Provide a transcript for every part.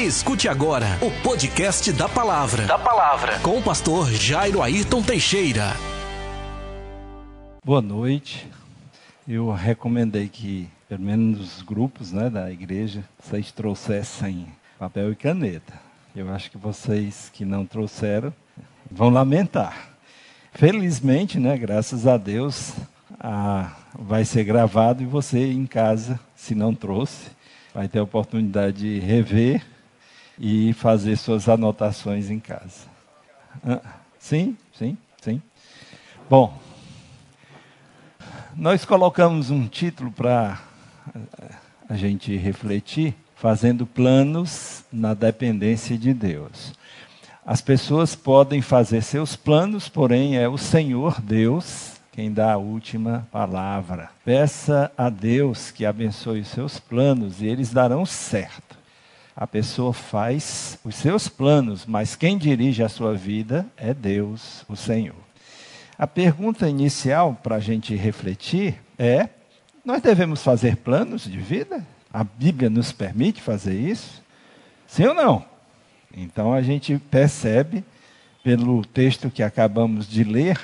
Escute agora o podcast da palavra. Da palavra. Com o pastor Jairo Ayrton Teixeira. Boa noite. Eu recomendei que, pelo menos nos grupos né, da igreja, vocês trouxessem papel e caneta. Eu acho que vocês que não trouxeram vão lamentar. Felizmente, né, graças a Deus, a, vai ser gravado e você em casa, se não trouxe, vai ter a oportunidade de rever e fazer suas anotações em casa. Sim, sim, sim. Bom, nós colocamos um título para a gente refletir, fazendo planos na dependência de Deus. As pessoas podem fazer seus planos, porém é o Senhor Deus quem dá a última palavra. Peça a Deus que abençoe os seus planos e eles darão certo. A pessoa faz os seus planos, mas quem dirige a sua vida é Deus, o Senhor. A pergunta inicial para a gente refletir é: nós devemos fazer planos de vida? A Bíblia nos permite fazer isso? Sim ou não? Então a gente percebe, pelo texto que acabamos de ler,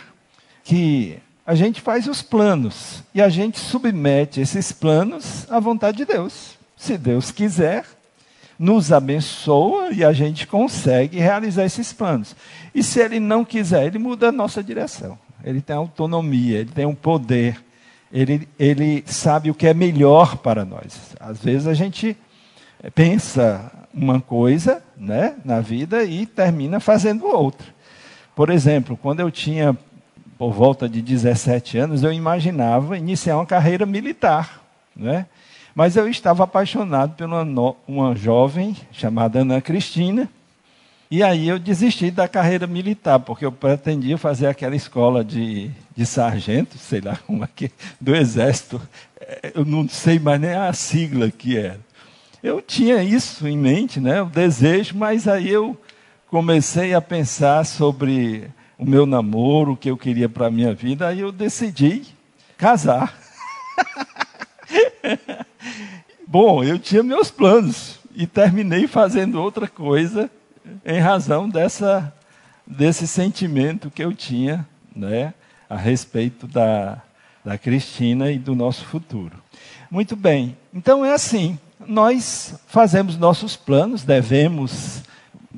que a gente faz os planos e a gente submete esses planos à vontade de Deus. Se Deus quiser, nos abençoa e a gente consegue realizar esses planos. E se Ele não quiser, Ele muda a nossa direção. Ele tem autonomia, Ele tem um poder, Ele, ele sabe o que é melhor para nós. Às vezes a gente pensa uma coisa né, na vida e termina fazendo outra. Por exemplo, quando eu tinha por volta de 17 anos, eu imaginava iniciar uma carreira militar. Né? Mas eu estava apaixonado por uma, uma jovem chamada Ana Cristina, e aí eu desisti da carreira militar, porque eu pretendia fazer aquela escola de, de sargento, sei lá como é que, do exército. Eu não sei mais nem a sigla que era. Eu tinha isso em mente, né, o desejo, mas aí eu comecei a pensar sobre o meu namoro, o que eu queria para a minha vida, aí eu decidi casar. Bom, eu tinha meus planos e terminei fazendo outra coisa em razão dessa, desse sentimento que eu tinha né, a respeito da, da Cristina e do nosso futuro. Muito bem, então é assim: nós fazemos nossos planos, devemos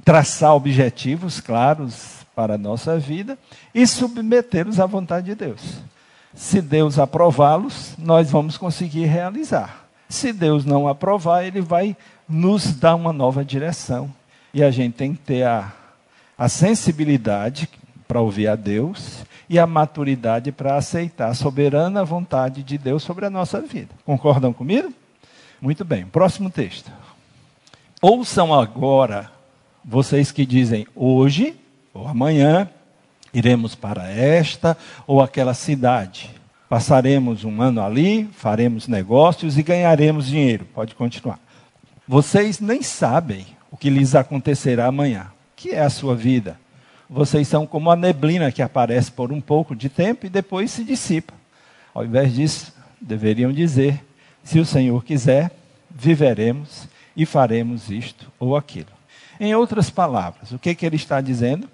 traçar objetivos claros para a nossa vida e submetê-los à vontade de Deus. Se Deus aprová-los, nós vamos conseguir realizar. Se Deus não aprovar, Ele vai nos dar uma nova direção. E a gente tem que ter a, a sensibilidade para ouvir a Deus e a maturidade para aceitar a soberana vontade de Deus sobre a nossa vida. Concordam comigo? Muito bem. Próximo texto. Ouçam agora vocês que dizem hoje ou amanhã iremos para esta ou aquela cidade. Passaremos um ano ali, faremos negócios e ganharemos dinheiro. Pode continuar. Vocês nem sabem o que lhes acontecerá amanhã. Que é a sua vida? Vocês são como a neblina que aparece por um pouco de tempo e depois se dissipa. Ao invés disso, deveriam dizer: se o Senhor quiser, viveremos e faremos isto ou aquilo. Em outras palavras, o que, que ele está dizendo?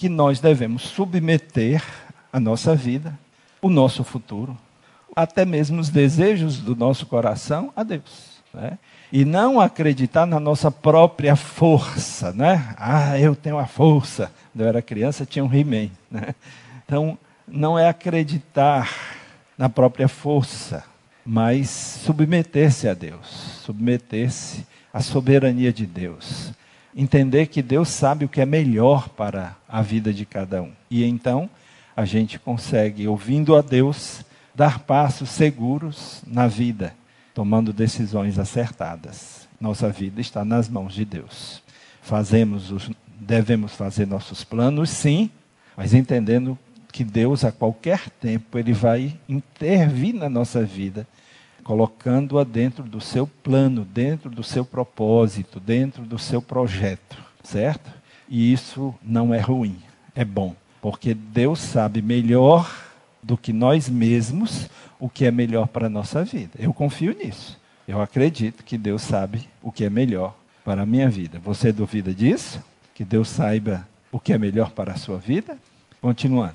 que nós devemos submeter a nossa vida, o nosso futuro, até mesmo os desejos do nosso coração a Deus. Né? E não acreditar na nossa própria força. Né? Ah, eu tenho a força. Quando eu era criança, tinha um He-Man. Né? Então, não é acreditar na própria força, mas submeter-se a Deus, submeter-se à soberania de Deus, entender que Deus sabe o que é melhor para a vida de cada um. E então a gente consegue, ouvindo a Deus, dar passos seguros na vida, tomando decisões acertadas. Nossa vida está nas mãos de Deus. Fazemos os, devemos fazer nossos planos, sim, mas entendendo que Deus a qualquer tempo ele vai intervir na nossa vida colocando-a dentro do seu plano, dentro do seu propósito, dentro do seu projeto, certo? E isso não é ruim, é bom, porque Deus sabe melhor do que nós mesmos o que é melhor para a nossa vida. Eu confio nisso. Eu acredito que Deus sabe o que é melhor para a minha vida. Você duvida disso? Que Deus saiba o que é melhor para a sua vida? Continuando.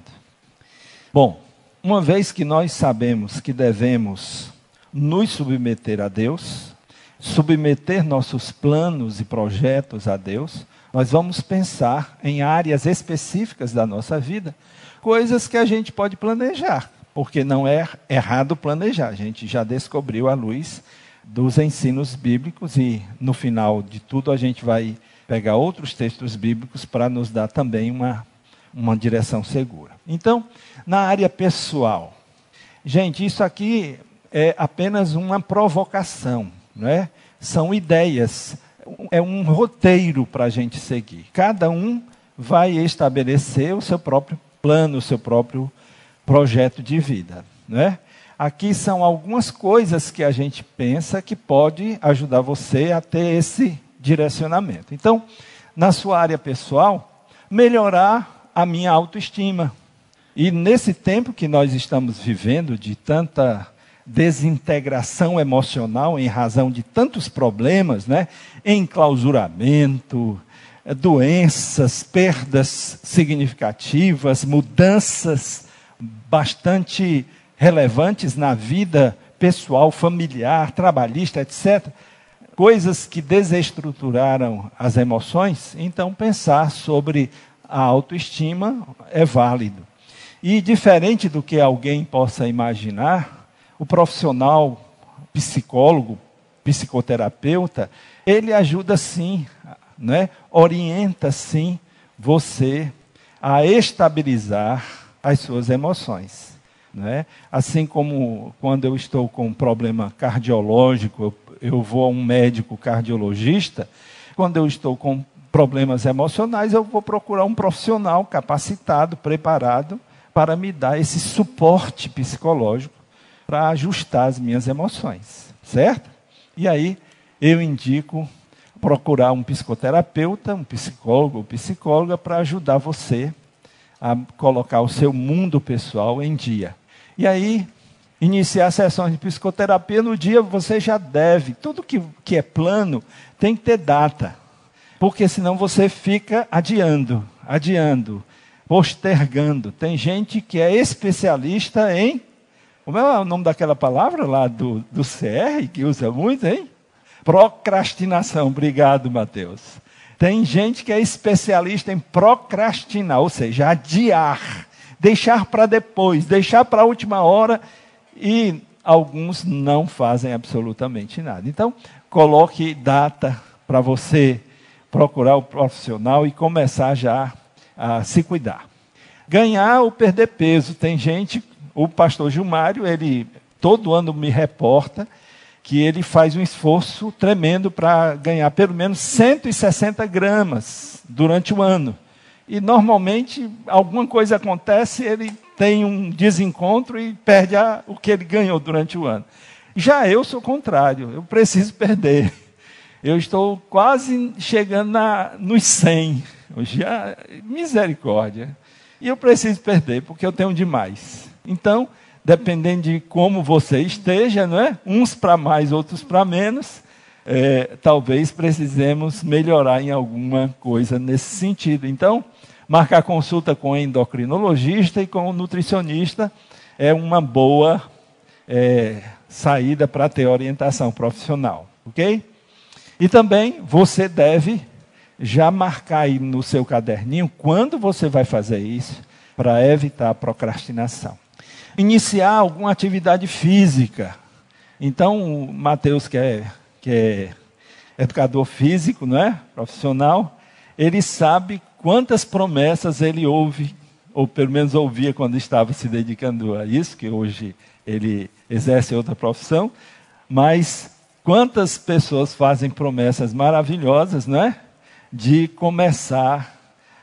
Bom, uma vez que nós sabemos que devemos nos submeter a Deus, submeter nossos planos e projetos a Deus, nós vamos pensar em áreas específicas da nossa vida, coisas que a gente pode planejar, porque não é errado planejar. A gente já descobriu a luz dos ensinos bíblicos e no final de tudo a gente vai pegar outros textos bíblicos para nos dar também uma, uma direção segura. Então, na área pessoal, gente, isso aqui é apenas uma provocação, não é? São ideias, é um roteiro para a gente seguir. Cada um vai estabelecer o seu próprio plano, o seu próprio projeto de vida, não é? Aqui são algumas coisas que a gente pensa que pode ajudar você a ter esse direcionamento. Então, na sua área pessoal, melhorar a minha autoestima. E nesse tempo que nós estamos vivendo de tanta desintegração emocional em razão de tantos problemas, né? Enclausuramento, doenças, perdas significativas, mudanças bastante relevantes na vida pessoal, familiar, trabalhista, etc. Coisas que desestruturaram as emoções, então pensar sobre a autoestima é válido. E diferente do que alguém possa imaginar, o profissional psicólogo, psicoterapeuta, ele ajuda sim, né? orienta sim você a estabilizar as suas emoções. Né? Assim como quando eu estou com um problema cardiológico, eu vou a um médico cardiologista, quando eu estou com problemas emocionais, eu vou procurar um profissional capacitado, preparado, para me dar esse suporte psicológico para ajustar as minhas emoções, certo? E aí eu indico procurar um psicoterapeuta, um psicólogo ou psicóloga para ajudar você a colocar o seu mundo pessoal em dia. E aí, iniciar sessões de psicoterapia no dia você já deve. Tudo que, que é plano tem que ter data. Porque senão você fica adiando, adiando, postergando. Tem gente que é especialista em. Como é o nome daquela palavra lá do, do CR, que usa muito, hein? Procrastinação. Obrigado, Mateus. Tem gente que é especialista em procrastinar, ou seja, adiar deixar para depois, deixar para a última hora e alguns não fazem absolutamente nada. Então, coloque data para você procurar o profissional e começar já a se cuidar. Ganhar ou perder peso. Tem gente, o pastor Gilmário, ele todo ano me reporta que ele faz um esforço tremendo para ganhar pelo menos 160 gramas durante o ano. E normalmente alguma coisa acontece, ele tem um desencontro e perde a, o que ele ganhou durante o ano. Já eu sou o contrário, eu preciso perder. Eu estou quase chegando na, nos 100. Já, misericórdia. E eu preciso perder, porque eu tenho demais. Então, dependendo de como você esteja, não é? uns para mais, outros para menos, é, talvez precisemos melhorar em alguma coisa nesse sentido. Então, marcar consulta com endocrinologista e com nutricionista é uma boa é, saída para ter orientação profissional, ok? E também você deve já marcar aí no seu caderninho quando você vai fazer isso para evitar a procrastinação. Iniciar alguma atividade física. Então, o Matheus, que é, que é educador físico, não é? Profissional, ele sabe quantas promessas ele ouve, ou pelo menos ouvia quando estava se dedicando a isso, que hoje ele exerce outra profissão, mas quantas pessoas fazem promessas maravilhosas, não é? De começar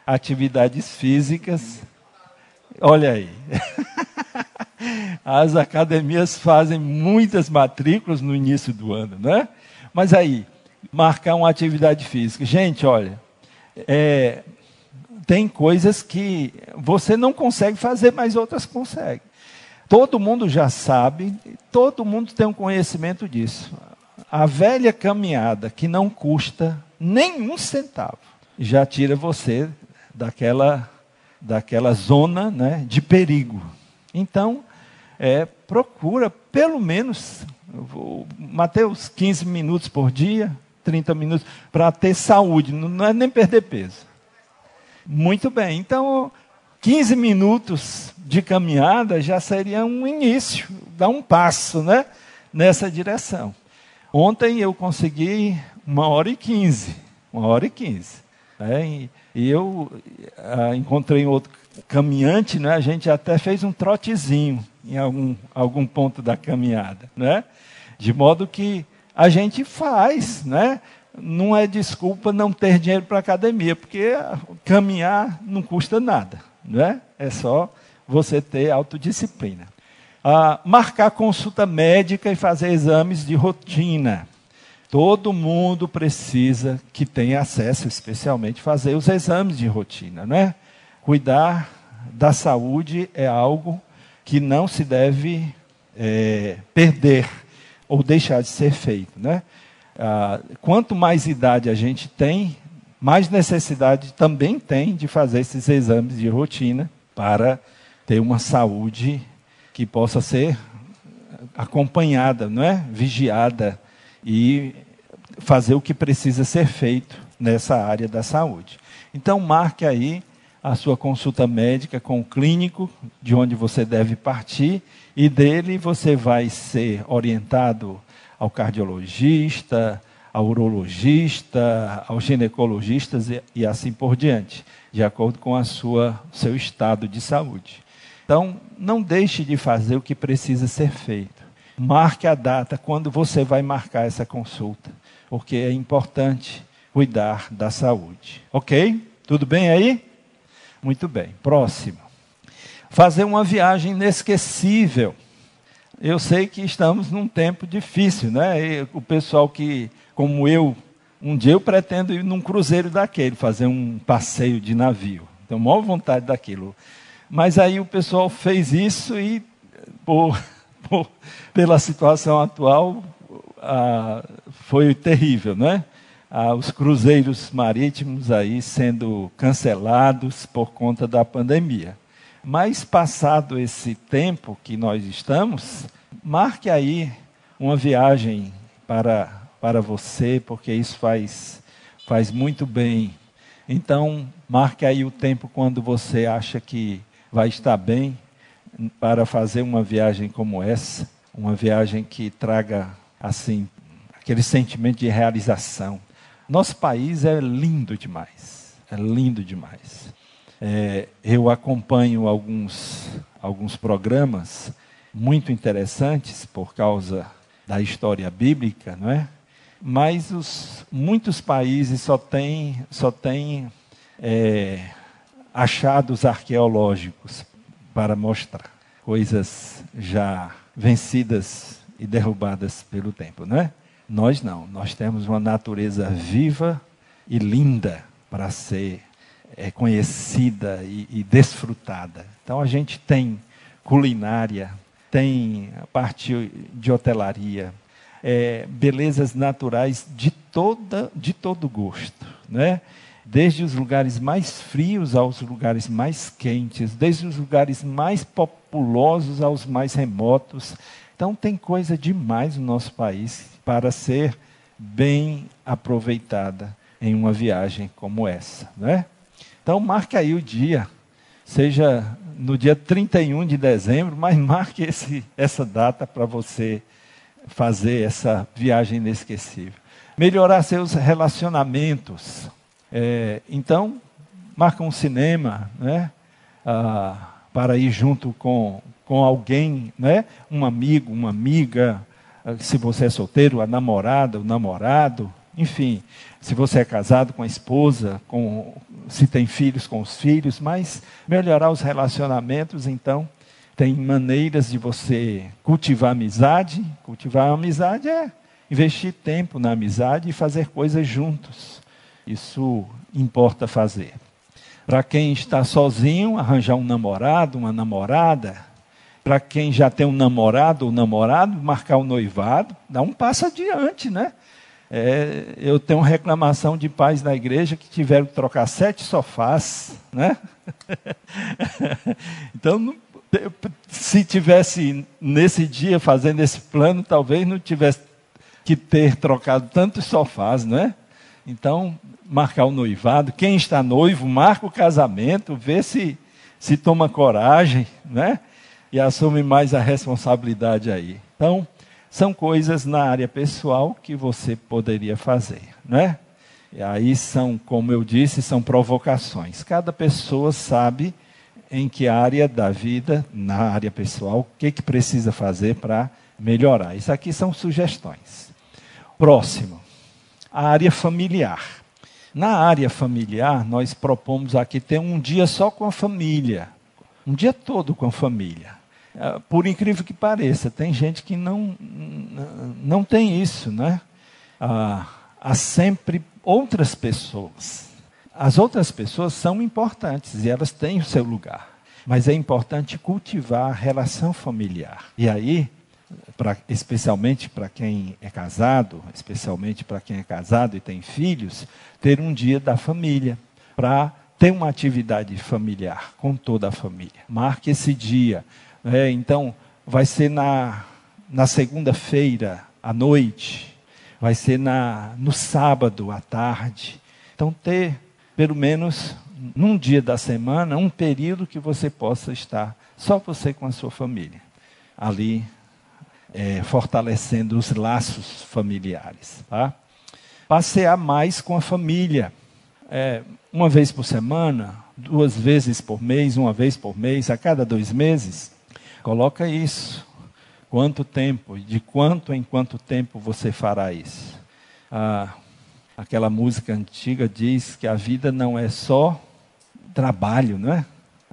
atividades físicas. Olha aí. As academias fazem muitas matrículas no início do ano, não é? Mas aí, marcar uma atividade física. Gente, olha, é, tem coisas que você não consegue fazer, mas outras conseguem. Todo mundo já sabe, todo mundo tem um conhecimento disso. A velha caminhada que não custa nenhum centavo. Já tira você daquela, daquela zona né, de perigo. Então, é, procura pelo menos, Mateus 15 minutos por dia, 30 minutos, para ter saúde, não é nem perder peso. Muito bem, então 15 minutos de caminhada já seria um início, dar um passo né, nessa direção. Ontem eu consegui uma hora e quinze, uma hora e quinze. Né, e eu ah, encontrei outro caminhante, né, a gente até fez um trotezinho em algum, algum ponto da caminhada. Né? De modo que a gente faz, né? não é desculpa não ter dinheiro para academia, porque caminhar não custa nada, não é? Só você ter autodisciplina. Ah, marcar consulta médica e fazer exames de rotina. Todo mundo precisa que tenha acesso, especialmente fazer os exames de rotina, não é? Cuidar da saúde é algo que não se deve é, perder ou deixar de ser feito, né? Ah, quanto mais idade a gente tem, mais necessidade também tem de fazer esses exames de rotina para ter uma saúde que possa ser acompanhada, não é? Vigiada e fazer o que precisa ser feito nessa área da saúde. Então marque aí a sua consulta médica com o clínico de onde você deve partir e dele você vai ser orientado ao cardiologista, ao urologista, aos ginecologistas e, e assim por diante, de acordo com a sua seu estado de saúde. Então, não deixe de fazer o que precisa ser feito. Marque a data quando você vai marcar essa consulta, porque é importante cuidar da saúde. OK? Tudo bem aí? Muito bem. Próximo. Fazer uma viagem inesquecível eu sei que estamos num tempo difícil, né? E o pessoal que, como eu, um dia eu pretendo ir num cruzeiro daquele, fazer um passeio de navio. Tenho maior vontade daquilo. Mas aí o pessoal fez isso e, por, por pela situação atual, ah, foi terrível, né? Ah, os cruzeiros marítimos aí sendo cancelados por conta da pandemia. Mas passado esse tempo que nós estamos, marque aí uma viagem para, para você, porque isso faz, faz muito bem. Então, marque aí o tempo quando você acha que vai estar bem para fazer uma viagem como essa, uma viagem que traga assim aquele sentimento de realização. Nosso país é lindo demais, é lindo demais. É, eu acompanho alguns, alguns programas muito interessantes por causa da história bíblica, não é? Mas os, muitos países só têm só tem, é, achados arqueológicos para mostrar coisas já vencidas e derrubadas pelo tempo, não é? Nós não, nós temos uma natureza viva e linda para ser é, conhecida e, e desfrutada. Então a gente tem culinária, tem a parte de hotelaria, é, belezas naturais de, toda, de todo gosto, né? desde os lugares mais frios aos lugares mais quentes, desde os lugares mais populosos aos mais remotos. Então tem coisa demais no nosso país para ser bem aproveitada em uma viagem como essa, né? Então, marque aí o dia, seja no dia 31 de dezembro, mas marque esse, essa data para você fazer essa viagem inesquecível. Melhorar seus relacionamentos. É, então, marca um cinema, né? Ah, para ir junto com, com alguém, né? um amigo, uma amiga, se você é solteiro, a namorada, o namorado, enfim, se você é casado com a esposa, com, se tem filhos com os filhos, mas melhorar os relacionamentos, então, tem maneiras de você cultivar amizade. Cultivar amizade é investir tempo na amizade e fazer coisas juntos. Isso importa fazer. Para quem está sozinho, arranjar um namorado, uma namorada. Para quem já tem um namorado ou namorado, marcar o um noivado, dá um passo adiante, né? É, eu tenho reclamação de pais na igreja que tiveram que trocar sete sofás, né? então, se tivesse nesse dia fazendo esse plano, talvez não tivesse que ter trocado tantos sofás, não é? Então, marcar o noivado, quem está noivo, marca o casamento, vê se se toma coragem, né? E assume mais a responsabilidade aí. Então, são coisas na área pessoal que você poderia fazer, né? E aí são, como eu disse, são provocações. Cada pessoa sabe em que área da vida, na área pessoal, o que, que precisa fazer para melhorar. Isso aqui são sugestões. Próximo, a área familiar. Na área familiar, nós propomos aqui ter um dia só com a família, um dia todo com a família. É, por incrível que pareça, tem gente que não, não tem isso, né? Ah, há sempre outras pessoas. As outras pessoas são importantes e elas têm o seu lugar. Mas é importante cultivar a relação familiar. E aí, pra, especialmente para quem é casado, especialmente para quem é casado e tem filhos, ter um dia da família para ter uma atividade familiar com toda a família. Marque esse dia. É, então, vai ser na, na segunda-feira à noite, vai ser na, no sábado à tarde. Então, ter pelo menos num dia da semana um período que você possa estar só você com a sua família, ali é, fortalecendo os laços familiares. Tá? Passear mais com a família. É, uma vez por semana, duas vezes por mês, uma vez por mês, a cada dois meses. Coloca isso. Quanto tempo? De quanto em quanto tempo você fará isso? Ah, aquela música antiga diz que a vida não é só trabalho, não é?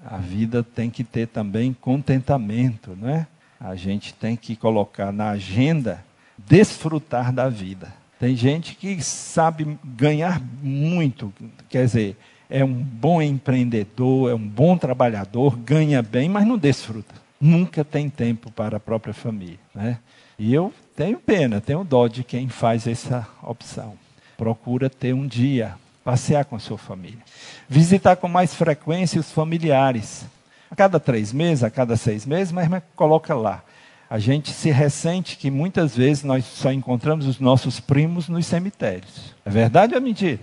A vida tem que ter também contentamento, não é? A gente tem que colocar na agenda desfrutar da vida. Tem gente que sabe ganhar muito, quer dizer, é um bom empreendedor, é um bom trabalhador, ganha bem, mas não desfruta nunca tem tempo para a própria família. Né? E eu tenho pena, tenho dó de quem faz essa opção. Procura ter um dia, passear com a sua família. Visitar com mais frequência os familiares. A cada três meses, a cada seis meses, mas coloca lá. A gente se ressente que muitas vezes nós só encontramos os nossos primos nos cemitérios. É verdade ou é mentira?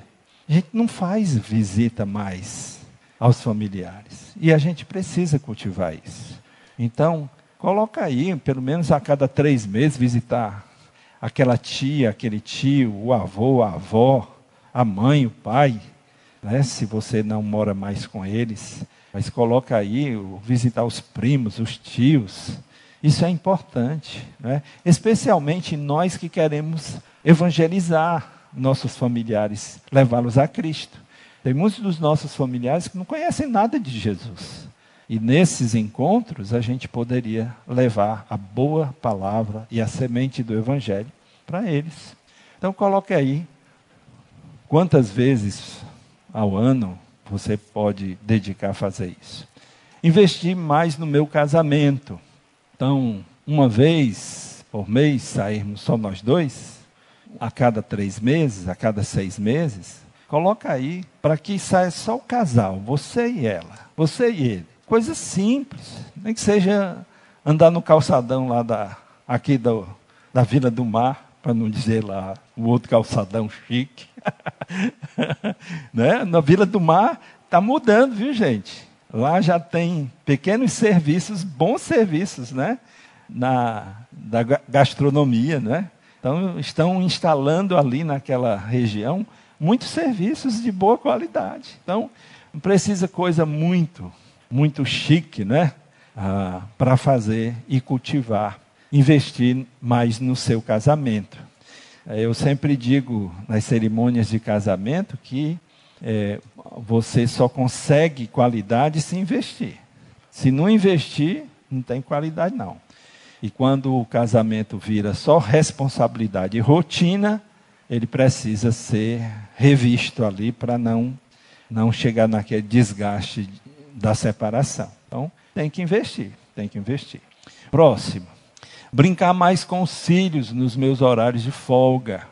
A gente não faz visita mais aos familiares. E a gente precisa cultivar isso. Então, coloca aí, pelo menos a cada três meses, visitar aquela tia, aquele tio, o avô, a avó, a mãe, o pai, né? se você não mora mais com eles. Mas coloca aí, visitar os primos, os tios. Isso é importante, né? especialmente nós que queremos evangelizar nossos familiares, levá-los a Cristo. Tem muitos dos nossos familiares que não conhecem nada de Jesus. E nesses encontros a gente poderia levar a boa palavra e a semente do Evangelho para eles. Então coloque aí quantas vezes ao ano você pode dedicar a fazer isso. Investir mais no meu casamento. Então, uma vez por mês sairmos só nós dois, a cada três meses, a cada seis meses, coloca aí para que saia só o casal, você e ela, você e ele. Coisa simples, nem que seja andar no calçadão lá da, aqui do, da Vila do Mar, para não dizer lá o outro calçadão chique. né? Na Vila do Mar está mudando, viu gente? Lá já tem pequenos serviços, bons serviços, né? Na da gastronomia, né? Então estão instalando ali naquela região muitos serviços de boa qualidade. Então não precisa coisa muito muito chique, né? Ah, para fazer e cultivar, investir mais no seu casamento. É, eu sempre digo nas cerimônias de casamento que é, você só consegue qualidade se investir. Se não investir, não tem qualidade não. E quando o casamento vira só responsabilidade e rotina, ele precisa ser revisto ali para não não chegar naquele desgaste da separação. Então, tem que investir, tem que investir. Próximo. Brincar mais com os filhos nos meus horários de folga.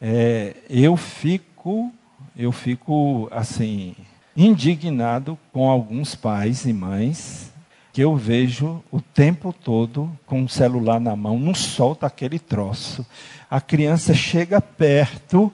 é, eu fico, eu fico assim indignado com alguns pais e mães que eu vejo o tempo todo com o celular na mão, não solta aquele troço. A criança chega perto,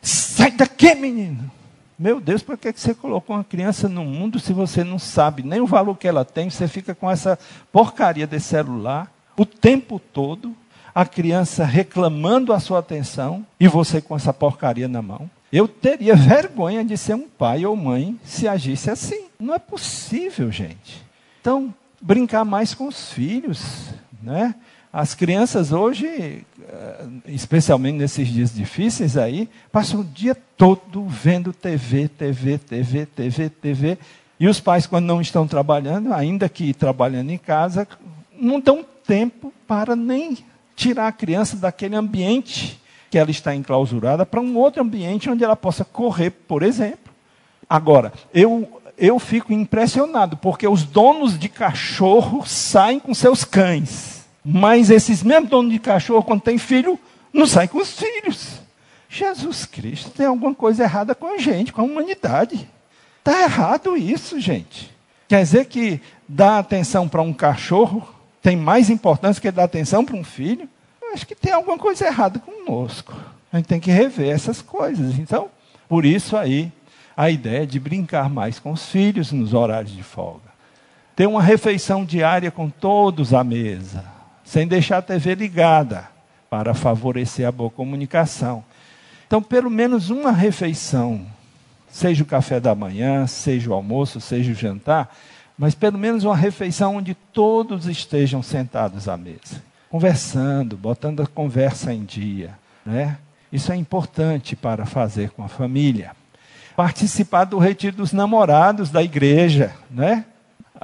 sai daqui, menino. Meu Deus, por que você colocou uma criança no mundo se você não sabe nem o valor que ela tem? Você fica com essa porcaria de celular o tempo todo, a criança reclamando a sua atenção e você com essa porcaria na mão. Eu teria vergonha de ser um pai ou mãe se agisse assim. Não é possível, gente. Então, brincar mais com os filhos, né? As crianças hoje, eh, especialmente nesses dias difíceis aí, passam o dia todo vendo TV, TV, TV, TV, TV. E os pais, quando não estão trabalhando, ainda que trabalhando em casa, não dão tempo para nem tirar a criança daquele ambiente que ela está enclausurada para um outro ambiente onde ela possa correr, por exemplo. Agora, eu eu fico impressionado, porque os donos de cachorro saem com seus cães. Mas esses mesmos donos de cachorro, quando tem filho, não saem com os filhos. Jesus Cristo, tem alguma coisa errada com a gente, com a humanidade. Está errado isso, gente. Quer dizer que dar atenção para um cachorro tem mais importância que dar atenção para um filho? Eu acho que tem alguma coisa errada conosco. A gente tem que rever essas coisas. Então, por isso aí, a ideia de brincar mais com os filhos nos horários de folga. Ter uma refeição diária com todos à mesa, sem deixar a TV ligada, para favorecer a boa comunicação. Então, pelo menos uma refeição, seja o café da manhã, seja o almoço, seja o jantar, mas pelo menos uma refeição onde todos estejam sentados à mesa, conversando, botando a conversa em dia. Né? Isso é importante para fazer com a família participar do retiro dos namorados da igreja, né?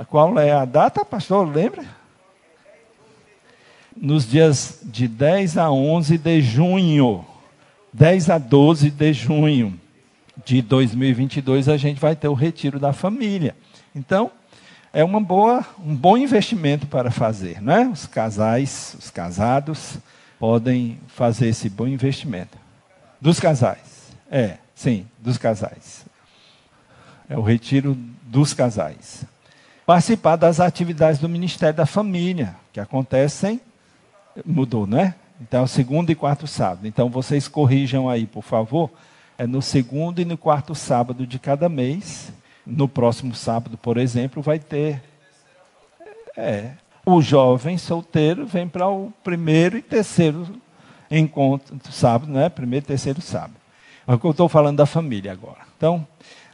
Qual é a data, pastor? Lembra? Nos dias de 10 a 11 de junho, 10 a 12 de junho de 2022, a gente vai ter o retiro da família. Então, é uma boa, um bom investimento para fazer, né? Os casais, os casados podem fazer esse bom investimento. Dos casais, é. Sim, dos casais. É o retiro dos casais. Participar das atividades do Ministério da Família, que acontecem. Mudou, não é? Então, segundo e quarto sábado. Então, vocês corrijam aí, por favor. É no segundo e no quarto sábado de cada mês. No próximo sábado, por exemplo, vai ter. É. O jovem solteiro vem para o primeiro e terceiro encontro, sábado, né? Primeiro e terceiro sábado. Mas eu estou falando da família agora. Então,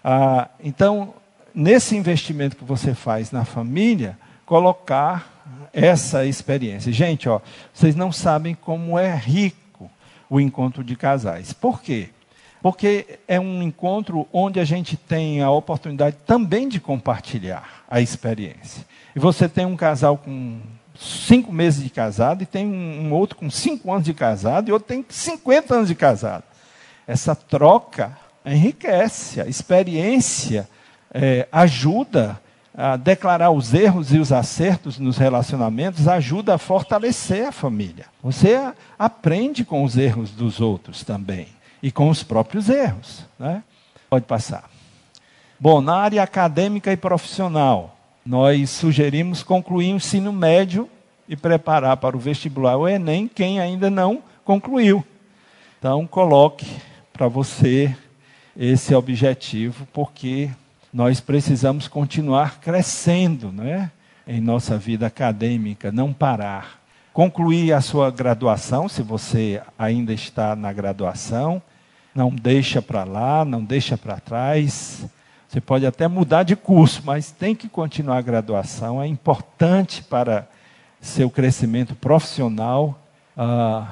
ah, então, nesse investimento que você faz na família, colocar essa experiência. Gente, ó, vocês não sabem como é rico o encontro de casais. Por quê? Porque é um encontro onde a gente tem a oportunidade também de compartilhar a experiência. E você tem um casal com cinco meses de casado, e tem um, outro com cinco anos de casado, e outro tem 50 anos de casado. Essa troca enriquece, a experiência é, ajuda a declarar os erros e os acertos nos relacionamentos, ajuda a fortalecer a família. Você aprende com os erros dos outros também e com os próprios erros. Né? Pode passar. Bom, na área acadêmica e profissional, nós sugerimos concluir o ensino médio e preparar para o vestibular o Enem quem ainda não concluiu. Então, coloque para você esse objetivo, porque nós precisamos continuar crescendo né, em nossa vida acadêmica, não parar. Concluir a sua graduação, se você ainda está na graduação, não deixa para lá, não deixa para trás. Você pode até mudar de curso, mas tem que continuar a graduação. É importante para seu crescimento profissional uh,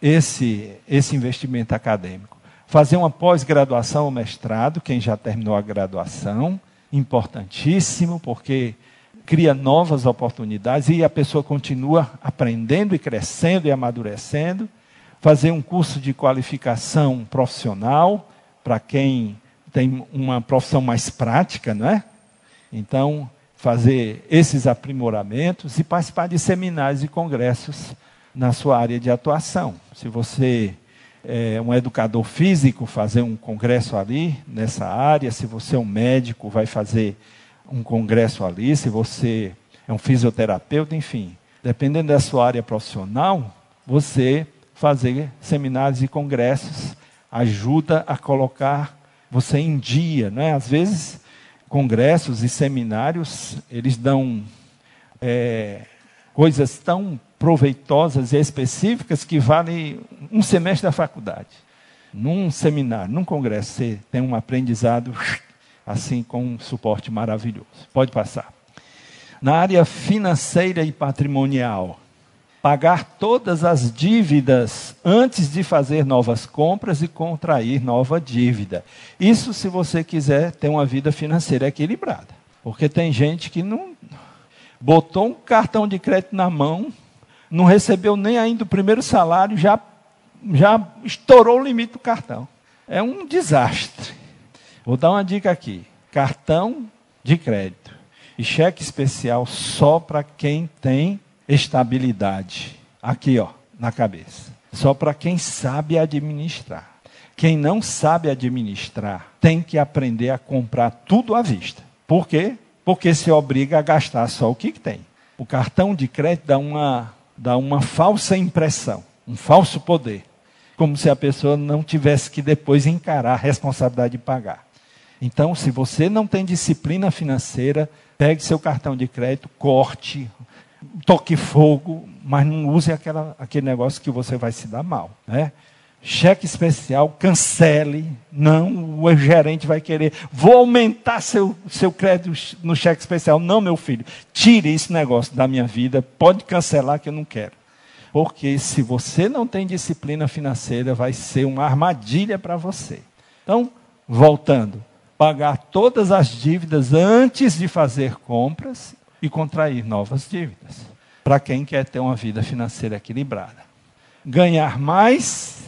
esse, esse investimento acadêmico fazer uma pós-graduação ou mestrado, quem já terminou a graduação, importantíssimo, porque cria novas oportunidades e a pessoa continua aprendendo e crescendo e amadurecendo. Fazer um curso de qualificação profissional, para quem tem uma profissão mais prática, não é? Então, fazer esses aprimoramentos e participar de seminários e congressos na sua área de atuação. Se você é um educador físico, fazer um congresso ali nessa área. Se você é um médico, vai fazer um congresso ali. Se você é um fisioterapeuta, enfim, dependendo da sua área profissional, você fazer seminários e congressos ajuda a colocar você em dia, não é? Às vezes congressos e seminários eles dão é, coisas tão proveitosas e específicas que valem um semestre da faculdade. Num seminário, num congresso, você tem um aprendizado assim com um suporte maravilhoso. Pode passar. Na área financeira e patrimonial, pagar todas as dívidas antes de fazer novas compras e contrair nova dívida. Isso se você quiser ter uma vida financeira equilibrada. Porque tem gente que não botou um cartão de crédito na mão, não recebeu nem ainda o primeiro salário, já, já estourou o limite do cartão. É um desastre. Vou dar uma dica aqui: cartão de crédito e cheque especial só para quem tem estabilidade. Aqui, ó, na cabeça. Só para quem sabe administrar. Quem não sabe administrar tem que aprender a comprar tudo à vista. Por quê? porque se obriga a gastar só o que tem. O cartão de crédito dá uma, dá uma falsa impressão, um falso poder, como se a pessoa não tivesse que depois encarar a responsabilidade de pagar. Então, se você não tem disciplina financeira, pegue seu cartão de crédito, corte, toque fogo, mas não use aquela, aquele negócio que você vai se dar mal. Né? Cheque especial, cancele. Não, o gerente vai querer. Vou aumentar seu, seu crédito no cheque especial. Não, meu filho, tire esse negócio da minha vida. Pode cancelar que eu não quero. Porque se você não tem disciplina financeira, vai ser uma armadilha para você. Então, voltando, pagar todas as dívidas antes de fazer compras e contrair novas dívidas. Para quem quer ter uma vida financeira equilibrada. Ganhar mais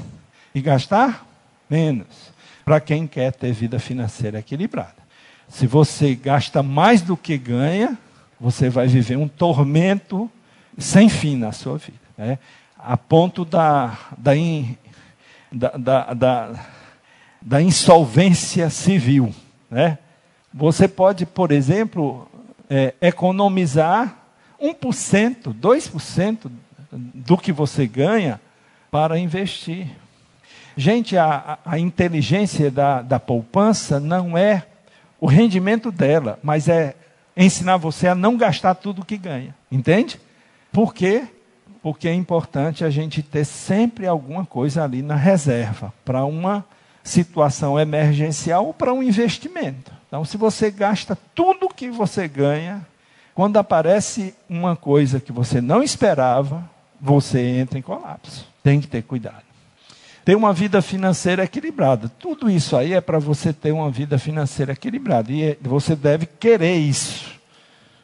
e gastar menos. Para quem quer ter vida financeira equilibrada. Se você gasta mais do que ganha, você vai viver um tormento sem fim na sua vida. Né? A ponto da, da, in, da, da, da, da insolvência civil. Né? Você pode, por exemplo, é, economizar 1%, 2% do que você ganha para investir. Gente, a, a inteligência da, da poupança não é o rendimento dela, mas é ensinar você a não gastar tudo que ganha. Entende? Por quê? Porque é importante a gente ter sempre alguma coisa ali na reserva para uma situação emergencial ou para um investimento. Então, se você gasta tudo que você ganha, quando aparece uma coisa que você não esperava, você entra em colapso. Tem que ter cuidado ter uma vida financeira equilibrada. Tudo isso aí é para você ter uma vida financeira equilibrada. E é, você deve querer isso.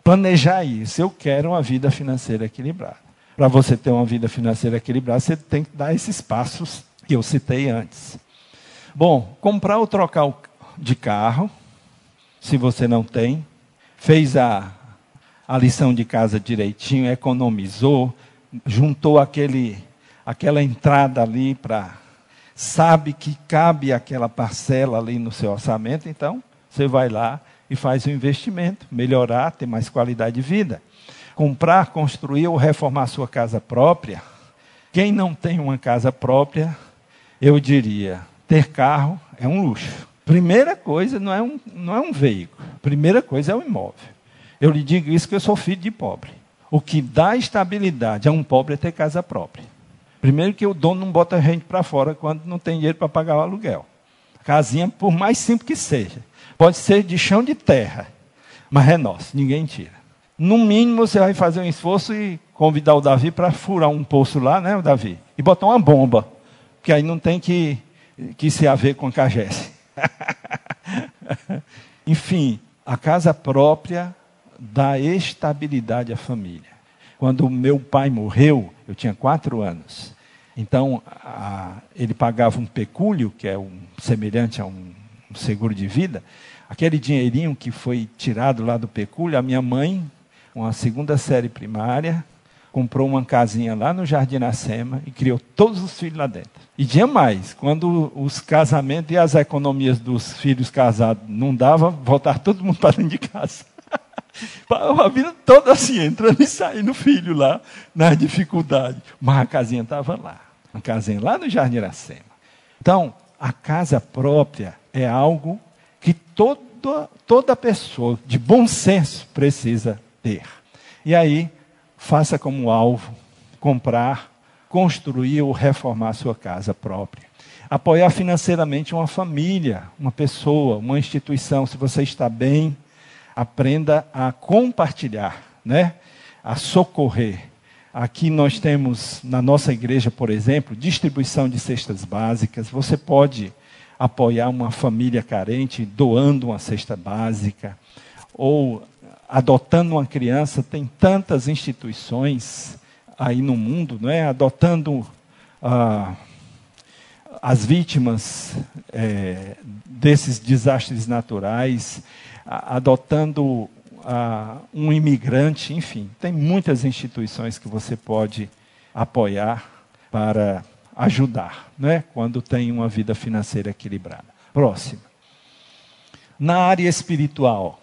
Planejar isso. Eu quero uma vida financeira equilibrada. Para você ter uma vida financeira equilibrada, você tem que dar esses passos que eu citei antes. Bom, comprar ou trocar de carro, se você não tem, fez a, a lição de casa direitinho, economizou, juntou aquele, aquela entrada ali para sabe que cabe aquela parcela ali no seu orçamento, então você vai lá e faz o investimento, melhorar, ter mais qualidade de vida. Comprar, construir ou reformar sua casa própria. Quem não tem uma casa própria, eu diria, ter carro é um luxo. Primeira coisa não é um, não é um veículo. Primeira coisa é o um imóvel. Eu lhe digo isso que eu sou filho de pobre. O que dá estabilidade a um pobre é ter casa própria. Primeiro que o dono não bota gente para fora quando não tem dinheiro para pagar o aluguel. Casinha, por mais simples que seja, pode ser de chão de terra, mas é nosso, ninguém tira. No mínimo você vai fazer um esforço e convidar o Davi para furar um poço lá, né, o Davi? E botar uma bomba, porque aí não tem que, que se haver com a cagesse. Enfim, a casa própria dá estabilidade à família. Quando meu pai morreu, eu tinha quatro anos. Então, a, ele pagava um pecúlio, que é um, semelhante a um, um seguro de vida. Aquele dinheirinho que foi tirado lá do pecúlio, a minha mãe, uma segunda série primária, comprou uma casinha lá no Jardim Iracema e criou todos os filhos lá dentro. E tinha mais, quando os casamentos e as economias dos filhos casados não davam, voltava todo mundo para dentro de casa. a vida toda assim, entrando e saindo filho lá, nas dificuldades. Mas a casinha estava lá. Uma casinha lá no Jardim Iracema. Então, a casa própria é algo que toda, toda pessoa de bom senso precisa ter. E aí, faça como alvo comprar, construir ou reformar sua casa própria. Apoiar financeiramente uma família, uma pessoa, uma instituição. Se você está bem, aprenda a compartilhar, né? a socorrer. Aqui nós temos, na nossa igreja, por exemplo, distribuição de cestas básicas. Você pode apoiar uma família carente doando uma cesta básica ou adotando uma criança, tem tantas instituições aí no mundo, não é? Adotando ah, as vítimas é, desses desastres naturais, adotando um imigrante, enfim, tem muitas instituições que você pode apoiar para ajudar, né? Quando tem uma vida financeira equilibrada. Próximo. Na área espiritual,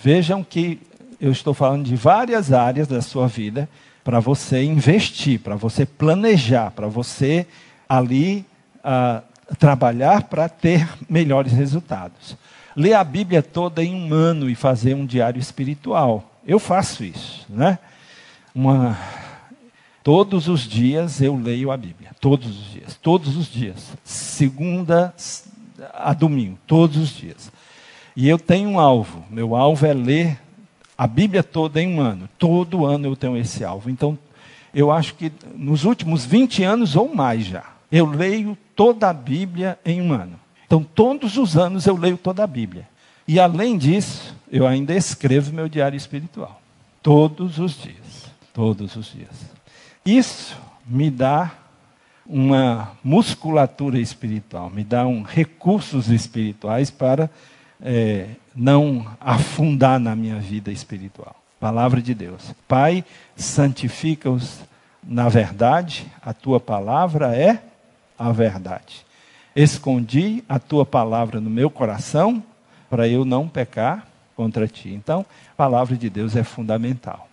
Vejam que eu estou falando de várias áreas da sua vida para você investir, para você planejar, para você ali uh, trabalhar para ter melhores resultados. Ler a Bíblia toda em um ano e fazer um diário espiritual. Eu faço isso, né? Uma, todos os dias eu leio a Bíblia, todos os dias, todos os dias, segunda a domingo, todos os dias. E eu tenho um alvo. Meu alvo é ler a Bíblia toda em um ano. Todo ano eu tenho esse alvo. Então, eu acho que nos últimos 20 anos ou mais já, eu leio toda a Bíblia em um ano. Então, todos os anos eu leio toda a Bíblia. E além disso, eu ainda escrevo meu diário espiritual. Todos os dias. Todos os dias. Isso me dá uma musculatura espiritual, me dá um recursos espirituais para é, não afundar na minha vida espiritual. Palavra de Deus. Pai, santifica-os na verdade, a tua palavra é a verdade. Escondi a tua palavra no meu coração para eu não pecar contra ti. Então, a palavra de Deus é fundamental.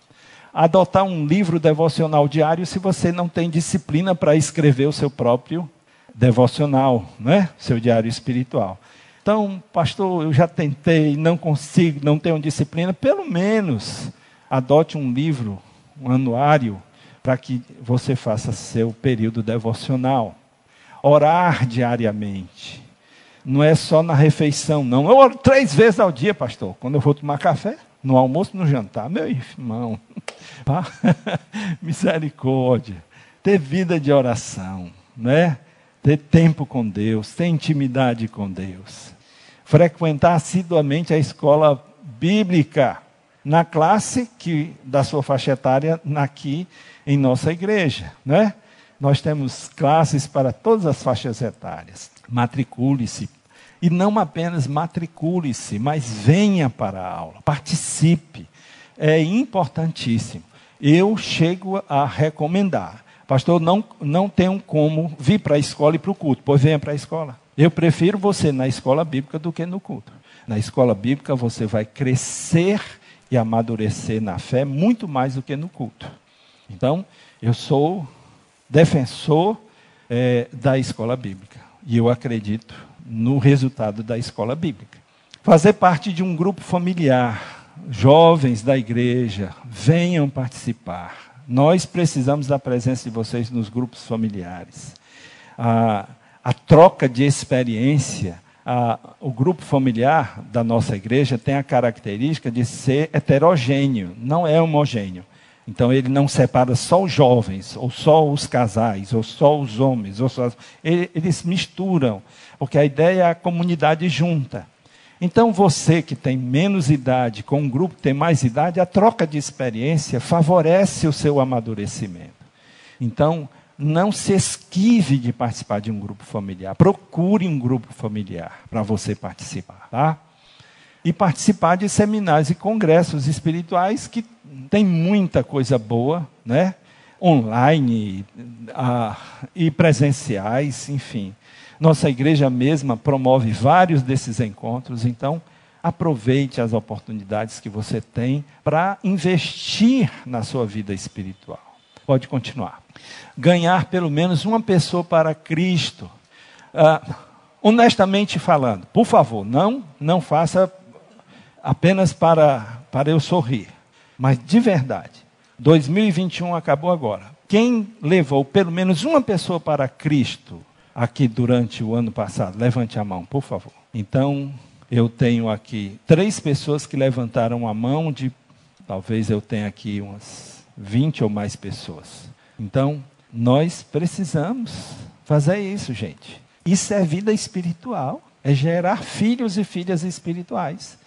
Adotar um livro devocional diário se você não tem disciplina para escrever o seu próprio devocional, né? seu diário espiritual. Então, pastor, eu já tentei, não consigo, não tenho disciplina. Pelo menos adote um livro, um anuário, para que você faça seu período devocional. Orar diariamente. Não é só na refeição, não. Eu oro três vezes ao dia, pastor. Quando eu vou tomar café, no almoço, no jantar. Meu irmão, misericórdia. Ter vida de oração, né? ter tempo com Deus, ter intimidade com Deus frequentar assiduamente a escola bíblica na classe que da sua faixa etária aqui em nossa igreja, né? Nós temos classes para todas as faixas etárias. Matricule-se e não apenas matricule-se, mas venha para a aula, participe. É importantíssimo. Eu chego a recomendar. Pastor, não, não tenho como vir para a escola e para o culto. Pois venha para a escola. Eu prefiro você na escola bíblica do que no culto. Na escola bíblica você vai crescer e amadurecer na fé muito mais do que no culto. Então, eu sou defensor é, da escola bíblica. E eu acredito no resultado da escola bíblica. Fazer parte de um grupo familiar, jovens da igreja, venham participar. Nós precisamos da presença de vocês nos grupos familiares. Ah, a troca de experiência. A, o grupo familiar da nossa igreja tem a característica de ser heterogêneo, não é homogêneo. Então ele não separa só os jovens, ou só os casais, ou só os homens, ou só... eles misturam, porque a ideia é a comunidade junta. Então você que tem menos idade, com um grupo que tem mais idade, a troca de experiência favorece o seu amadurecimento. Então, não se esquive de participar de um grupo familiar. Procure um grupo familiar para você participar, tá? e participar de seminários e congressos espirituais que tem muita coisa boa, né? Online ah, e presenciais, enfim. Nossa igreja mesma promove vários desses encontros, então aproveite as oportunidades que você tem para investir na sua vida espiritual. Pode continuar. Ganhar pelo menos uma pessoa para Cristo. Ah, honestamente falando, por favor, não, não faça apenas para, para eu sorrir, mas de verdade. 2021 acabou agora. Quem levou pelo menos uma pessoa para Cristo aqui durante o ano passado? Levante a mão, por favor. Então, eu tenho aqui três pessoas que levantaram a mão de talvez eu tenha aqui umas 20 ou mais pessoas. Então, nós precisamos fazer isso, gente. Isso é vida espiritual, é gerar filhos e filhas espirituais.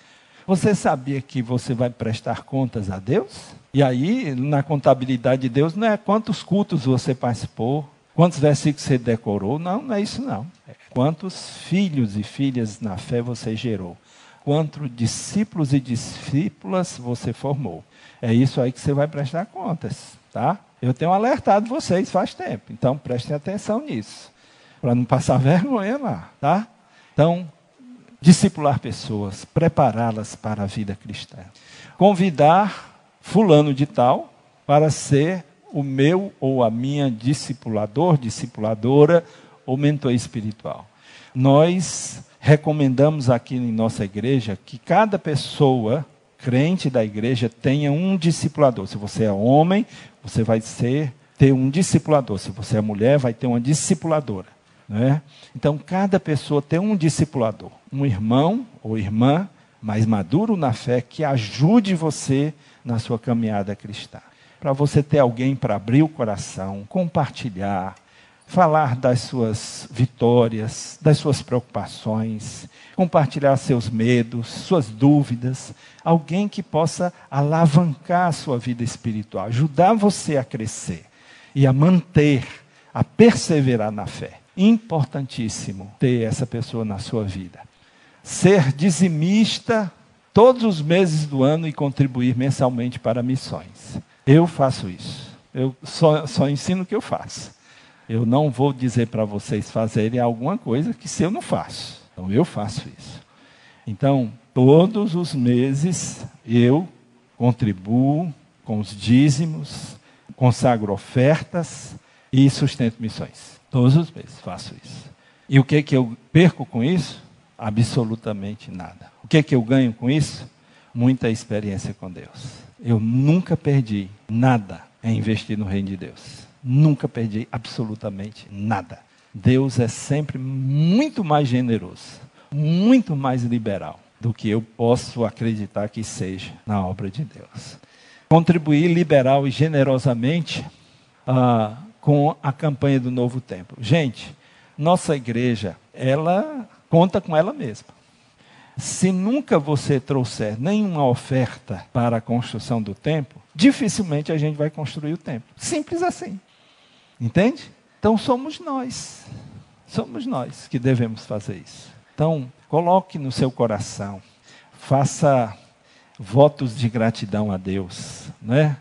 Você sabia que você vai prestar contas a Deus? E aí, na contabilidade de Deus, não é quantos cultos você participou, quantos versículos você decorou, não, não é isso não. É quantos filhos e filhas na fé você gerou, quantos discípulos e discípulas você formou. É isso aí que você vai prestar contas, tá? Eu tenho alertado vocês faz tempo, então prestem atenção nisso, para não passar vergonha lá, tá? Então, discipular pessoas, prepará-las para a vida cristã. Convidar fulano de tal para ser o meu ou a minha discipulador, discipuladora ou mentor espiritual. Nós recomendamos aqui em nossa igreja que cada pessoa crente da igreja tenha um discipulador. Se você é homem, você vai ser ter um discipulador. Se você é mulher, vai ter uma discipuladora. Né? Então, cada pessoa tem um discipulador, um irmão ou irmã mais maduro na fé que ajude você na sua caminhada cristã. Para você ter alguém para abrir o coração, compartilhar, falar das suas vitórias, das suas preocupações, compartilhar seus medos, suas dúvidas, alguém que possa alavancar a sua vida espiritual, ajudar você a crescer e a manter, a perseverar na fé importantíssimo ter essa pessoa na sua vida. Ser dizimista todos os meses do ano e contribuir mensalmente para missões. Eu faço isso. Eu só, só ensino o que eu faço. Eu não vou dizer para vocês fazerem alguma coisa que se eu não faço. Então eu faço isso. Então, todos os meses eu contribuo com os dízimos, consagro ofertas e sustento missões. Todos os meses faço isso. E o que, que eu perco com isso? Absolutamente nada. O que, que eu ganho com isso? Muita experiência com Deus. Eu nunca perdi nada em investir no reino de Deus. Nunca perdi absolutamente nada. Deus é sempre muito mais generoso, muito mais liberal do que eu posso acreditar que seja na obra de Deus. Contribuir liberal e generosamente ah, com a campanha do Novo Templo. Gente, nossa igreja, ela conta com ela mesma. Se nunca você trouxer nenhuma oferta para a construção do templo, dificilmente a gente vai construir o templo. Simples assim. Entende? Então somos nós. Somos nós que devemos fazer isso. Então, coloque no seu coração, faça votos de gratidão a Deus, né?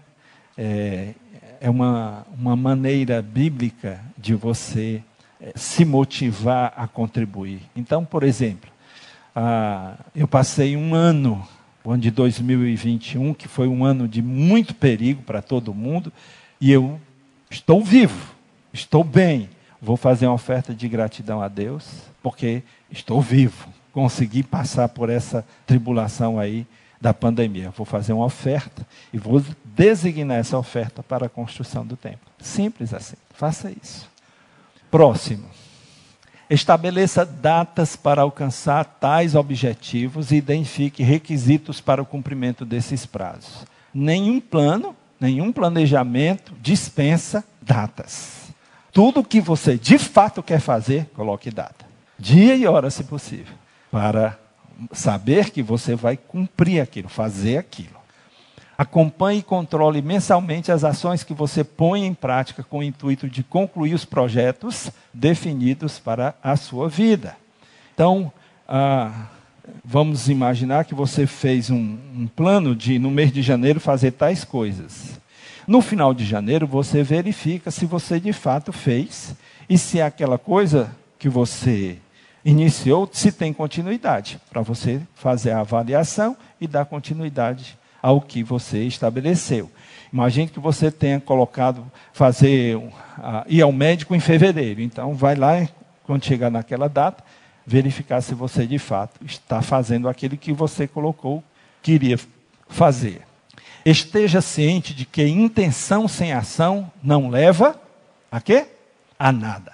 É, é uma, uma maneira bíblica de você é, se motivar a contribuir. Então, por exemplo, ah, eu passei um ano, o ano de 2021, que foi um ano de muito perigo para todo mundo, e eu estou vivo, estou bem. Vou fazer uma oferta de gratidão a Deus, porque estou vivo. Consegui passar por essa tribulação aí da pandemia. Vou fazer uma oferta e vou designar essa oferta para a construção do templo. Simples assim. Faça isso. Próximo. Estabeleça datas para alcançar tais objetivos e identifique requisitos para o cumprimento desses prazos. Nenhum plano, nenhum planejamento dispensa datas. Tudo que você de fato quer fazer, coloque data. Dia e hora, se possível, para saber que você vai cumprir aquilo, fazer aquilo. Acompanhe e controle mensalmente as ações que você põe em prática com o intuito de concluir os projetos definidos para a sua vida. Então, ah, vamos imaginar que você fez um, um plano de, no mês de janeiro, fazer tais coisas. No final de janeiro, você verifica se você de fato fez e se aquela coisa que você iniciou, se tem continuidade, para você fazer a avaliação e dar continuidade ao que você estabeleceu. Imagine que você tenha colocado fazer uh, ir ao médico em fevereiro. Então, vai lá, quando chegar naquela data, verificar se você de fato está fazendo aquilo que você colocou, queria fazer. Esteja ciente de que intenção sem ação não leva a quê? A nada.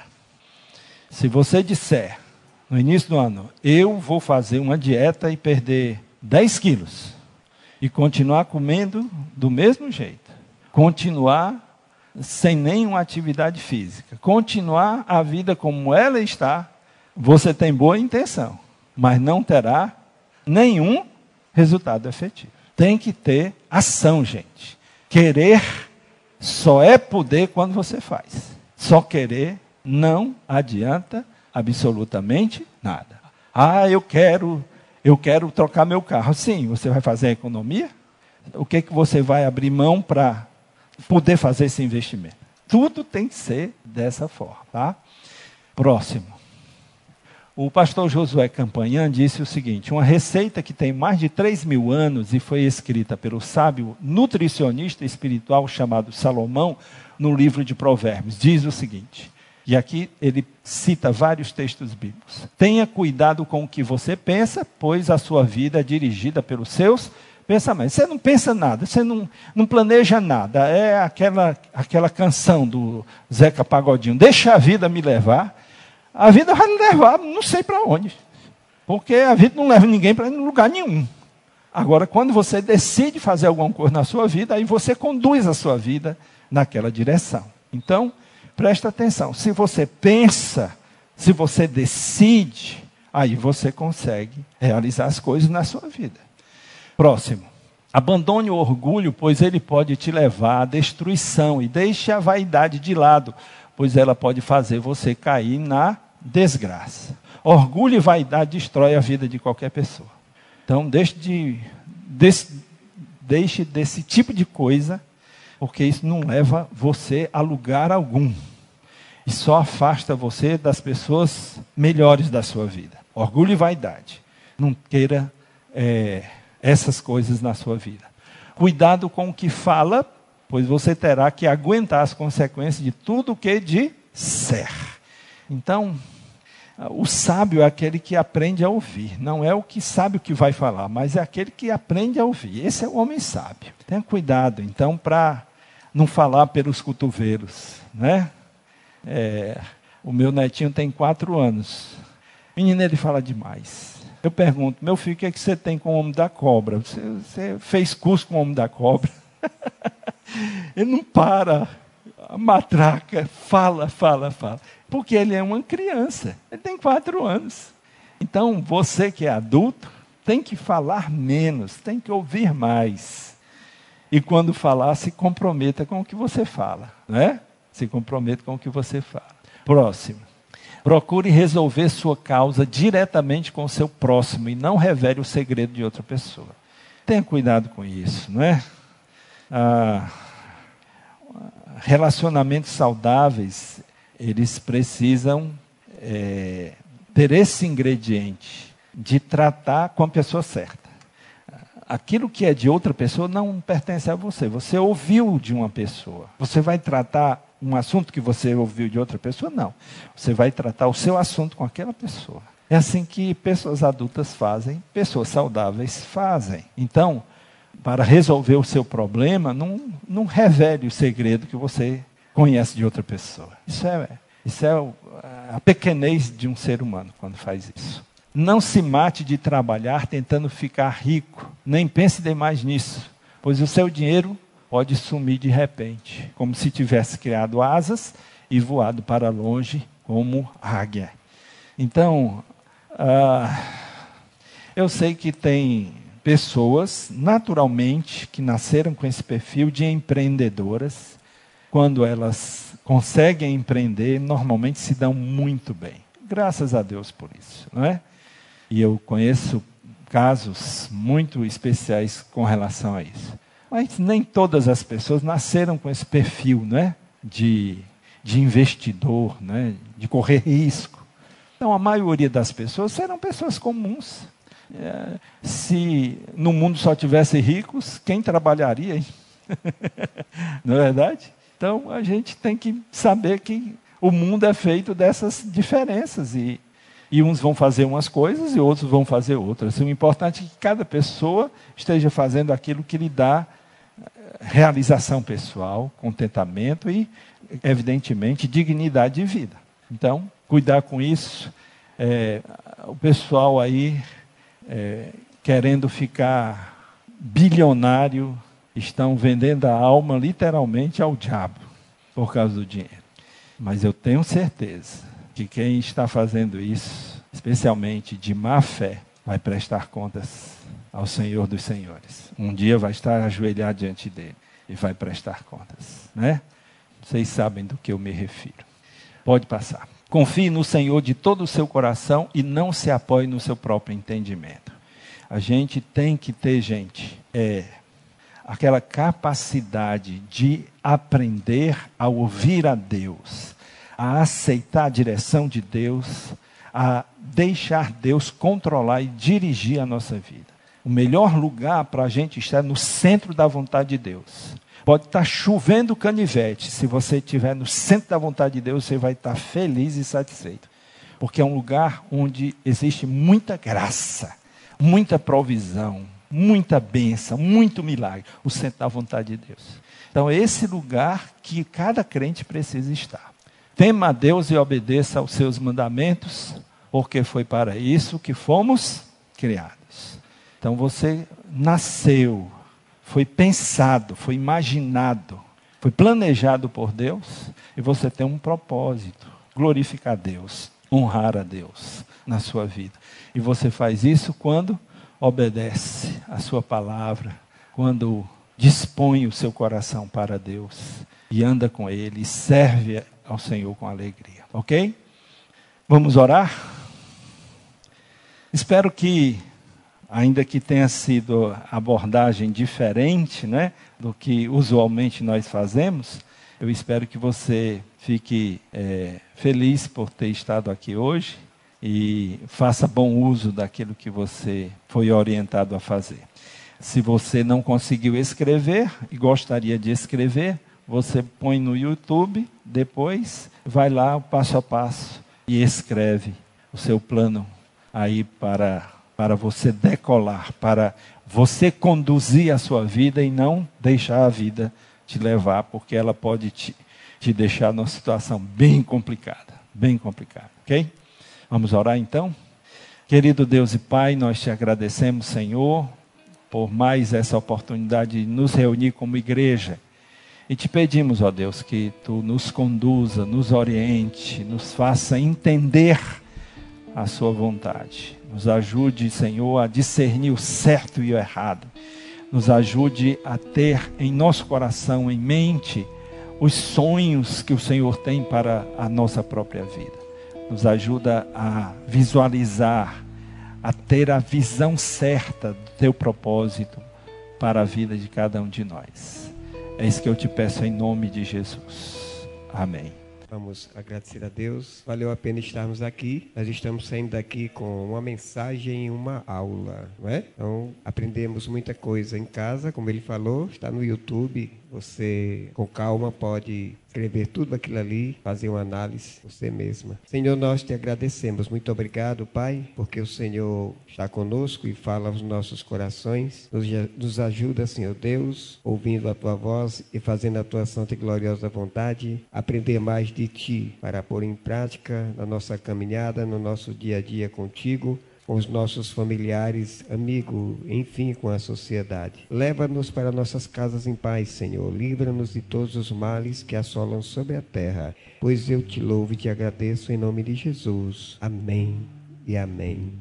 Se você disser no início do ano, eu vou fazer uma dieta e perder 10 quilos, e continuar comendo do mesmo jeito, continuar sem nenhuma atividade física, continuar a vida como ela está, você tem boa intenção, mas não terá nenhum resultado efetivo. Tem que ter ação, gente. Querer só é poder quando você faz. Só querer não adianta absolutamente nada. Ah, eu quero, eu quero trocar meu carro. Sim, você vai fazer a economia? O que que você vai abrir mão para poder fazer esse investimento? Tudo tem que ser dessa forma, tá? Próximo. O pastor Josué Campanhã disse o seguinte: uma receita que tem mais de 3 mil anos e foi escrita pelo sábio nutricionista espiritual chamado Salomão no livro de Provérbios, diz o seguinte. E aqui ele cita vários textos bíblicos. Tenha cuidado com o que você pensa, pois a sua vida é dirigida pelos seus pensamentos. Você não pensa nada, você não, não planeja nada. É aquela, aquela canção do Zeca Pagodinho: Deixa a vida me levar a vida vai lhe levar não sei para onde. Porque a vida não leva ninguém para lugar nenhum. Agora, quando você decide fazer alguma coisa na sua vida, aí você conduz a sua vida naquela direção. Então, presta atenção. Se você pensa, se você decide, aí você consegue realizar as coisas na sua vida. Próximo. Abandone o orgulho, pois ele pode te levar à destruição, e deixe a vaidade de lado, pois ela pode fazer você cair na desgraça. Orgulho e vaidade destrói a vida de qualquer pessoa. Então, deixe, de, desse, deixe desse tipo de coisa, porque isso não leva você a lugar algum. E só afasta você das pessoas melhores da sua vida. Orgulho e vaidade. Não queira é, essas coisas na sua vida. Cuidado com o que fala, pois você terá que aguentar as consequências de tudo o que disser. Então, o sábio é aquele que aprende a ouvir. Não é o que sabe o que vai falar, mas é aquele que aprende a ouvir. Esse é o homem sábio. Tenha cuidado, então, para não falar pelos cotovelos. Né? É, o meu netinho tem quatro anos. Menino, ele fala demais. Eu pergunto, meu filho, o que, é que você tem com o homem da cobra? Você, você fez curso com o homem da cobra? Ele não para. A matraca fala, fala, fala. Porque ele é uma criança. Ele tem quatro anos. Então, você que é adulto, tem que falar menos, tem que ouvir mais. E quando falar, se comprometa com o que você fala. Né? Se comprometa com o que você fala. Próximo. Procure resolver sua causa diretamente com o seu próximo e não revele o segredo de outra pessoa. Tenha cuidado com isso, não é? Ah, relacionamentos saudáveis, eles precisam é, ter esse ingrediente de tratar com a pessoa certa. Aquilo que é de outra pessoa não pertence a você. Você ouviu de uma pessoa. Você vai tratar um assunto que você ouviu de outra pessoa? Não. Você vai tratar o seu assunto com aquela pessoa. É assim que pessoas adultas fazem, pessoas saudáveis fazem. Então, para resolver o seu problema, não, não revele o segredo que você conhece de outra pessoa. Isso é, isso é a pequenez de um ser humano quando faz isso. Não se mate de trabalhar tentando ficar rico, nem pense demais nisso, pois o seu dinheiro pode sumir de repente, como se tivesse criado asas e voado para longe como águia. Então, ah, eu sei que tem pessoas, naturalmente, que nasceram com esse perfil de empreendedoras, quando elas conseguem empreender, normalmente se dão muito bem. Graças a Deus por isso, não é? E eu conheço casos muito especiais com relação a isso. Mas nem todas as pessoas nasceram com esse perfil né? de, de investidor, né? de correr risco. Então, a maioria das pessoas serão pessoas comuns. É, se no mundo só tivesse ricos, quem trabalharia? Não é verdade? Então, a gente tem que saber que o mundo é feito dessas diferenças e, e uns vão fazer umas coisas e outros vão fazer outras. O importante é que cada pessoa esteja fazendo aquilo que lhe dá realização pessoal, contentamento e, evidentemente, dignidade de vida. Então, cuidar com isso. É, o pessoal aí é, querendo ficar bilionário estão vendendo a alma literalmente ao diabo por causa do dinheiro. Mas eu tenho certeza que quem está fazendo isso, especialmente de má fé, vai prestar contas ao Senhor dos Senhores. Um dia vai estar ajoelhado diante dele e vai prestar contas, né? Vocês sabem do que eu me refiro. Pode passar. Confie no Senhor de todo o seu coração e não se apoie no seu próprio entendimento. A gente tem que ter, gente, é, aquela capacidade de aprender a ouvir a Deus, a aceitar a direção de Deus, a deixar Deus controlar e dirigir a nossa vida. O melhor lugar para a gente estar é no centro da vontade de Deus. Pode estar chovendo canivete, se você estiver no centro da vontade de Deus, você vai estar feliz e satisfeito. Porque é um lugar onde existe muita graça, muita provisão, muita bênção, muito milagre. O centro da vontade de Deus. Então, é esse lugar que cada crente precisa estar. Tema a Deus e obedeça aos seus mandamentos, porque foi para isso que fomos criados. Então você nasceu, foi pensado, foi imaginado, foi planejado por Deus e você tem um propósito: glorificar Deus, honrar a Deus na sua vida. E você faz isso quando obedece a sua palavra, quando dispõe o seu coração para Deus e anda com Ele e serve ao Senhor com alegria. Ok? Vamos orar? Espero que ainda que tenha sido abordagem diferente né, do que usualmente nós fazemos, eu espero que você fique é, feliz por ter estado aqui hoje e faça bom uso daquilo que você foi orientado a fazer. Se você não conseguiu escrever e gostaria de escrever, você põe no YouTube, depois vai lá passo a passo e escreve o seu plano aí para para você decolar, para você conduzir a sua vida e não deixar a vida te levar, porque ela pode te, te deixar numa situação bem complicada, bem complicada, ok? Vamos orar então? Querido Deus e Pai, nós te agradecemos, Senhor, por mais essa oportunidade de nos reunir como igreja. E te pedimos, ó Deus, que tu nos conduza, nos oriente, nos faça entender a sua vontade. Nos ajude, Senhor, a discernir o certo e o errado. Nos ajude a ter em nosso coração, em mente, os sonhos que o Senhor tem para a nossa própria vida. Nos ajuda a visualizar, a ter a visão certa do teu propósito para a vida de cada um de nós. É isso que eu te peço em nome de Jesus. Amém. Vamos agradecer a Deus. Valeu a pena estarmos aqui. Nós estamos saindo daqui com uma mensagem e uma aula, não é? Então, aprendemos muita coisa em casa, como ele falou, está no YouTube. Você, com calma, pode escrever tudo aquilo ali, fazer uma análise você mesma. Senhor, nós te agradecemos. Muito obrigado, Pai, porque o Senhor está conosco e fala aos nossos corações. Nos, ajuda, Senhor Deus, ouvindo a tua voz e fazendo a tua santa e gloriosa vontade, aprender mais de ti para pôr em prática na nossa caminhada, no nosso dia a dia contigo com os nossos familiares, amigos, enfim, com a sociedade. Leva-nos para nossas casas em paz, Senhor. Livra-nos de todos os males que assolam sobre a terra, pois eu te louvo e te agradeço em nome de Jesus. Amém e amém.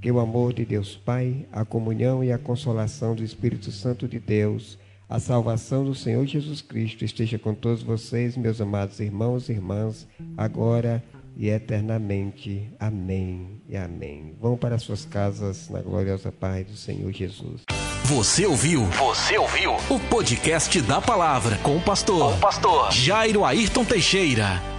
Que o amor de Deus Pai, a comunhão e a consolação do Espírito Santo de Deus, a salvação do Senhor Jesus Cristo esteja com todos vocês, meus amados irmãos e irmãs, agora e eternamente. Amém e amém. Vão para suas casas na gloriosa paz do Senhor Jesus. Você ouviu? Você ouviu? O podcast da palavra com o pastor, com o pastor Jairo Ayrton Teixeira.